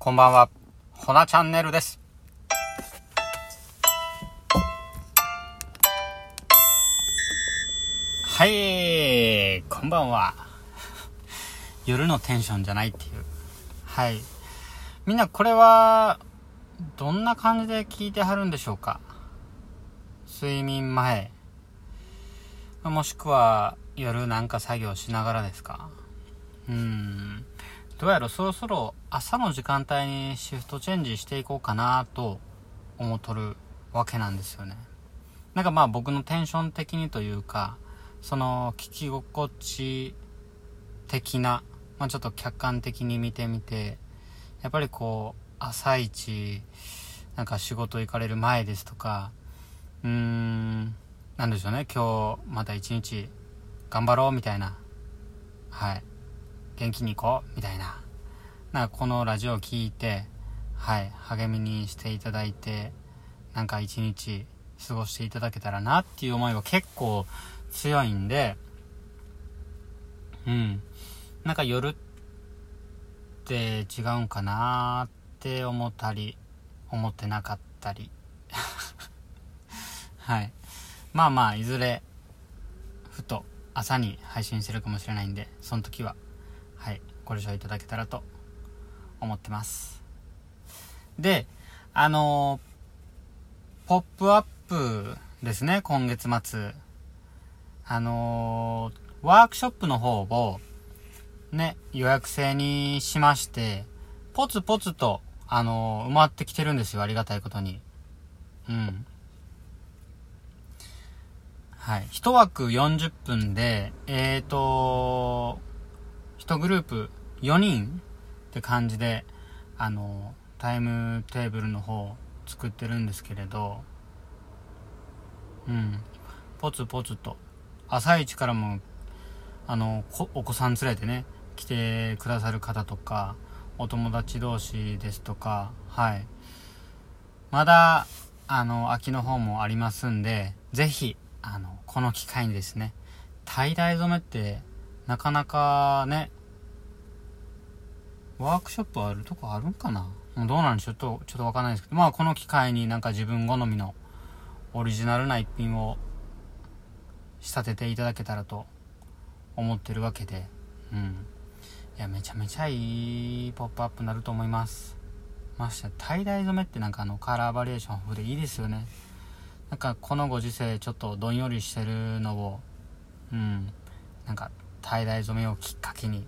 こんばんは、ほなチャンネルです。はい、こんばんは。夜のテンションじゃないっていう。はい。みんなこれは、どんな感じで聞いてはるんでしょうか？睡眠前。もしくは、夜なんか作業しながらですか？うん。どうやらそろそろ朝の時間帯にシフトチェンジしていこうかなと思っとるわけなんですよね。なんかまあ僕のテンション的にというか、その聞き心地的な、まあちょっと客観的に見てみて、やっぱりこう、朝一、なんか仕事行かれる前ですとか、うーん、なんでしょうね、今日また一日頑張ろうみたいな、はい。元気に行こうみたいな。なんかこのラジオを聞いて、はい、励みにしていただいて、なんか一日過ごしていただけたらなっていう思いは結構強いんで、うん。なんか夜って違うんかなって思ったり、思ってなかったり。はい。まあまあ、いずれ、ふと朝に配信してるかもしれないんで、その時は、ご了承いただけたらと思ってます。で、あのー、ポップアップですね、今月末。あのー、ワークショップの方を、ね、予約制にしまして、ポツポツと、あのー埋まってきてるんですよ、ありがたいことに。うん。はい。一枠40分で、えーと、一グループ4人って感じで、あの、タイムテーブルの方作ってるんですけれど、うん。ポツポツと、朝一からも、あの、お子さん連れてね、来てくださる方とか、お友達同士ですとか、はい。まだ、あの、秋の方もありますんで、ぜひ、あの、この機会にですね、tie dye 染めって、なかなかね、ワークショップあるとこあるんかな？どうなんでしょう？ちょっと、ちょっとわかんないですけど、まあこの機会になんか自分好みのオリジナルな一品を仕立てていただけたらと思ってるわけで、うん。いや、めちゃめちゃいいポップアップになると思います。ましてや、tie dye 染めってなんかあのカラーバリエーション豊富でいいですよね。なんかこのご時世ちょっとどんよりしてるのを、うん。なんか、tie dye 染めをきっかけに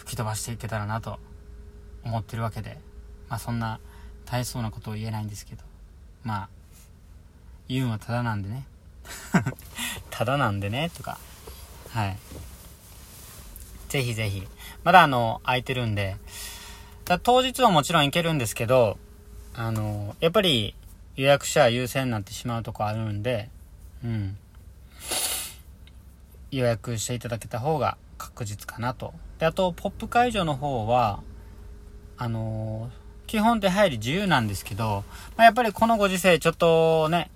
吹き飛ばしていけたらなと思ってるわけで、まあそんな大層なことを言えないんですけど、まあ、言うのはただなんでね。ただなんでね、とか。はい。ぜひぜひ。まだあの、空いてるんで、だ当日はもちろん行けるんですけど、あの、やっぱり予約者優先になってしまうとこあるんで、うん。予約していただけた方が確実かなと。で、あと、ポップ会場の方は、あのー基本手入り自由なんですけど、まあ、やっぱりこのご時世ちょっとね、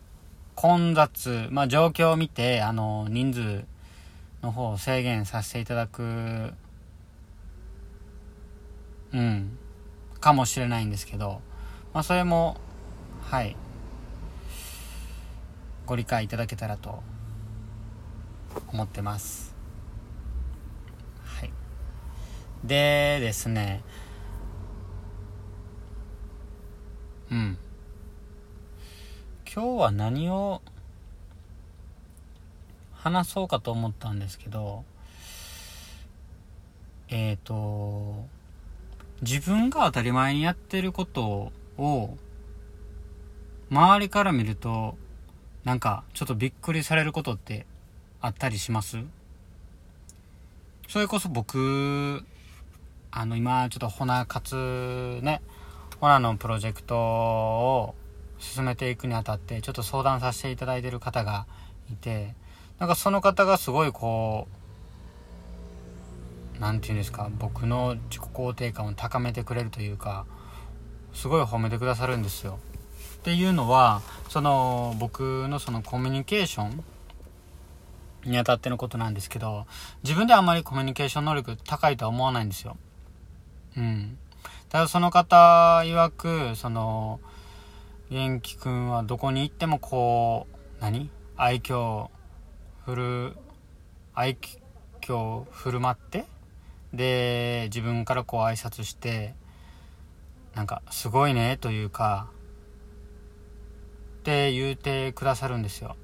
混雑、まあ、状況を見て、あのー人数の方を制限させていただく、うん、かもしれないんですけど、まあ、それも、はい、ご理解いただけたらと思ってます。はい。でですね、うん。今日は何を話そうかと思ったんですけど、えっ、と、自分が当たり前にやってることを、周りから見ると、なんか、ちょっとびっくりされることってあったりします？それこそ僕、あの、今、ちょっとホナ活ね、ホナのプロジェクトを進めていくにあたって、ちょっと相談させていただいてる方がいて、なんかその方がすごいこう、なんていうんですか、僕の自己肯定感を高めてくれるというか、すごい褒めてくださるんですよ。っていうのは、その、僕のそのコミュニケーションにあたってのことなんですけど、自分であんまりコミュニケーション能力高いとは思わないんですよ。うん。ただその方曰く、その、元気くんはどこに行ってもこう、何？愛嬌振る、愛嬌振る舞って、で、自分からこう挨拶して、なんか、すごいね、というか、って言うてくださるんですよ。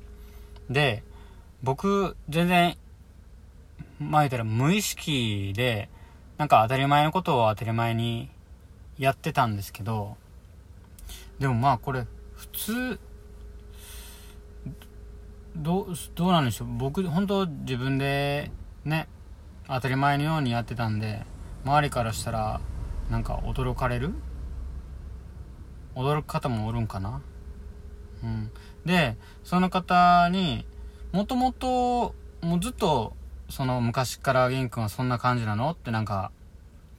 で、僕、全然、ま言ったら無意識で、なんか当たり前のことを当たり前にやってたんですけど、でもまあこれ、普通、どう、どうなんでしょう？僕、本当自分で、ね、当たり前のようにやってたんで、周りからしたら、なんか驚かれる？驚く方もおるんかな？うん。で、その方に、もともと、もうずっと、その昔から玄君はそんな感じなの？ってなんか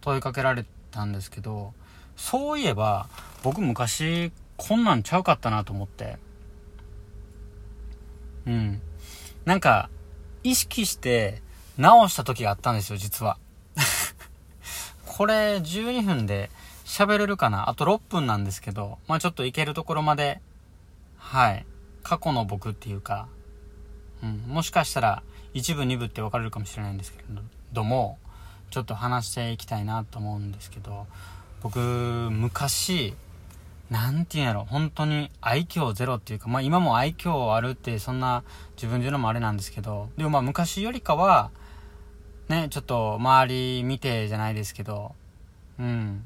問いかけられたんですけど、そういえば、僕昔こんなんちゃうかったなと思って。うん。なんか、意識して直した時があったんですよ、実は。これ12分で喋れるかな？あと6分なんですけど、まあちょっといけるところまではい。過去の僕っていうか、うん、もしかしたら一部二部って分かれるかもしれないんですけれども、ちょっと話していきたいなと思うんですけど、僕、昔、なんて言うんやろ、本当に愛嬌ゼロっていうか、まあ今も愛嬌あるってそんな自分で言うのもあれなんですけど、でもまあ昔よりかは、ね、ちょっと周り見てじゃないですけど、うん、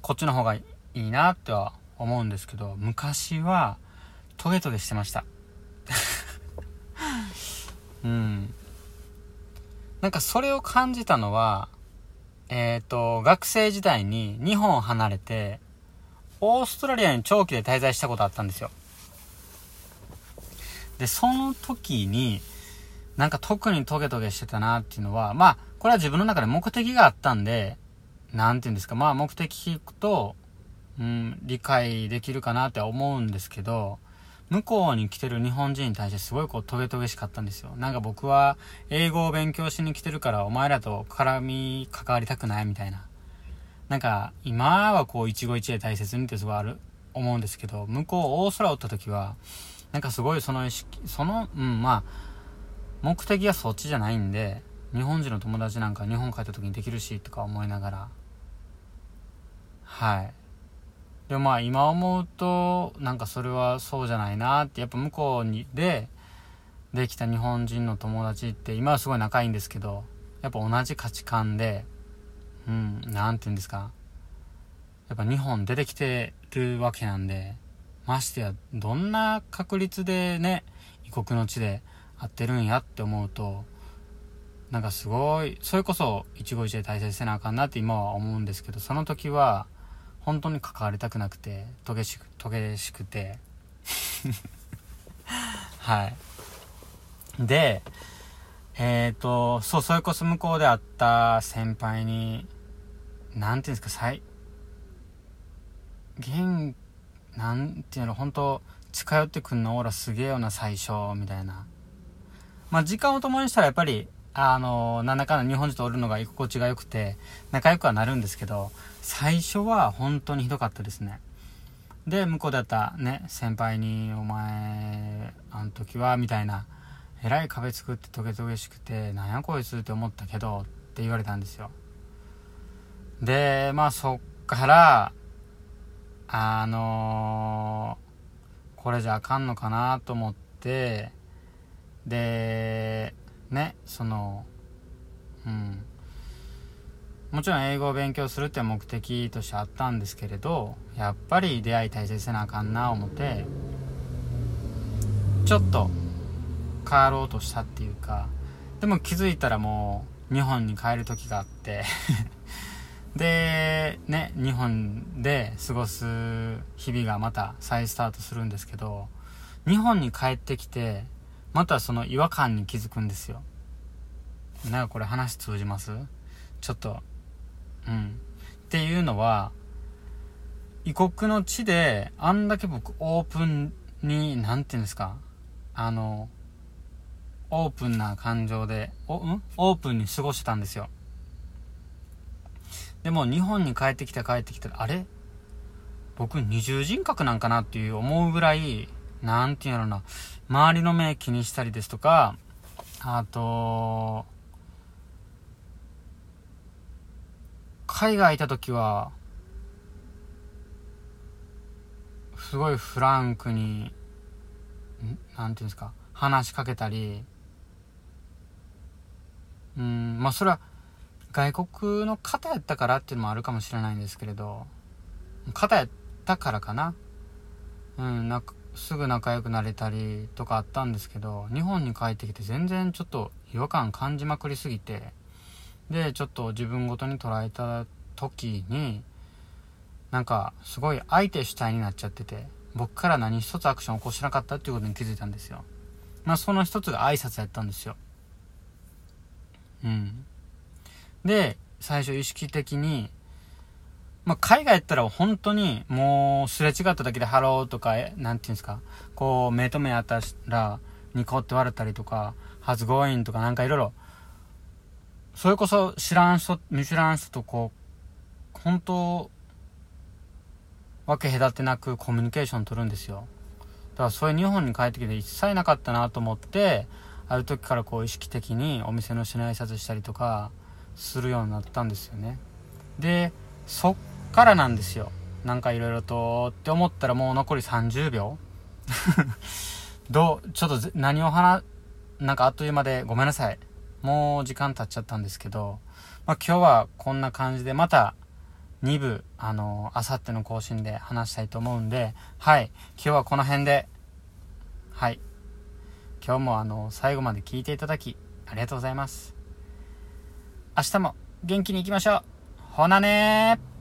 こっちの方がいいなっては思うんですけど、昔はトゲトゲしてました。うん。なんかそれを感じたのは、えっ、ー、と、学生時代に日本を離れて、オーストラリアに長期で滞在したことあったんですよ。で、その時に、なんか特にトゲトゲしてたなっていうのは、まあ、これは自分の中で目的があったんで、なんて言うんですか、まあ目的聞くと、うん、理解できるかなって思うんですけど、向こうに来てる日本人に対してすごいこうトゲトゲしかったんですよ。なんか僕は英語を勉強しに来てるからお前らと絡み関わりたくないみたいな。なんか今はこう一期一会大切にってすごいある、思うんですけど、向こう大空を追った時は、なんかすごいその意識、その、うん、まあ、目的はそっちじゃないんで、日本人の友達なんか日本帰った時にできるしとか思いながら、はい。でもまあ今思うとなんかそれはそうじゃないなってやっぱ向こうにでできた日本人の友達って今はすごい仲いいんですけどやっぱ同じ価値観でうん何て言うんですか。やっぱ日本出てきてるわけなんでましてやどんな確率でね異国の地で会ってるんやって思うとなんかすごいそれこそ一期一会大切せなあかんなって今は思うんですけどその時は本当に関わりたくなくて、とげしく、とげしくて。はい。で、えっ、ー、と、そう、それこそ向こうで会った先輩に、なんていうんですか、最、現、なんていうの、本当近寄ってくんのオーラすげえよな、最初、みたいな。まあ、時間を共にしたらやっぱり、あの、なんだかんだ日本人とおるのが居心地が良くて、仲良くはなるんですけど、最初は本当にひどかったですね。で、向こうだったね、先輩に、お前、あの時は、みたいな、えらい壁作ってトゲトゲしくて、なんやこいつって思ったけど、って言われたんですよ。で、まあそっから、あのー、これじゃあかんのかなと思って、で、ねそのうん。もちろん英語を勉強するって目的としてあったんですけれどやっぱり出会い大切せなあかんな思ってちょっと変わろうとしたっていうかでも気づいたらもう日本に帰る時があって でね日本で過ごす日々がまた再スタートするんですけど日本に帰ってきてまたその違和感に気づくんですよ。なんかこれ話通じます？ちょっと、うん。っていうのは、異国の地で、あんだけ僕オープンに、なんていうんですか、あの、オープンな感情で、お、ん？オープンに過ごしてたんですよ。でも日本に帰ってきた帰ってきたら、あれ？僕二重人格なんかなっていう思うぐらい、なんていうのな、周りの目気にしたりですとか、あと、海外いた時は、すごいフランクに、なんていうんですか、話しかけたり、うん、まあそれは外国の方やったからっていうのもあるかもしれないんですけれど、方やったからかな。うん、なんか、すぐ仲良くなれたりとかあったんですけど、日本に帰ってきて全然ちょっと違和感感じまくりすぎて、で、ちょっと自分ごとに捉えた時に、なんか、すごい相手主体になっちゃってて、僕から何一つアクション起こしなかったっていうことに気づいたんですよ。まあ、その一つが挨拶やったんですよ。うん。で、最初意識的に、まあ、海外やったら本当にもうすれ違っただけでハローとか、なんていうんですか、こう目と目合ったらニコって笑ったりとか、 How's it going とかなんかいろいろ、それこそ知らん人、見知らん人とこう、本当、わけ隔てなくコミュニケーション取るんですよ。だからそういう日本に帰ってきて一切なかったなと思って、ある時からこう意識的にお店の人に挨拶したりとかするようになったんですよね。で、そっからなんですよ。なんかいろいろとって思ったらもう残り30秒 どう、ちょっと何を話、なんかあっという間でごめんなさい。もう時間経っちゃったんですけど、まあ今日はこんな感じでまた2部、あの、あさっての更新で話したいと思うんで、はい。今日はこの辺で、はい。今日もあの、最後まで聞いていただき、ありがとうございます。明日も元気に行きましょうほなねー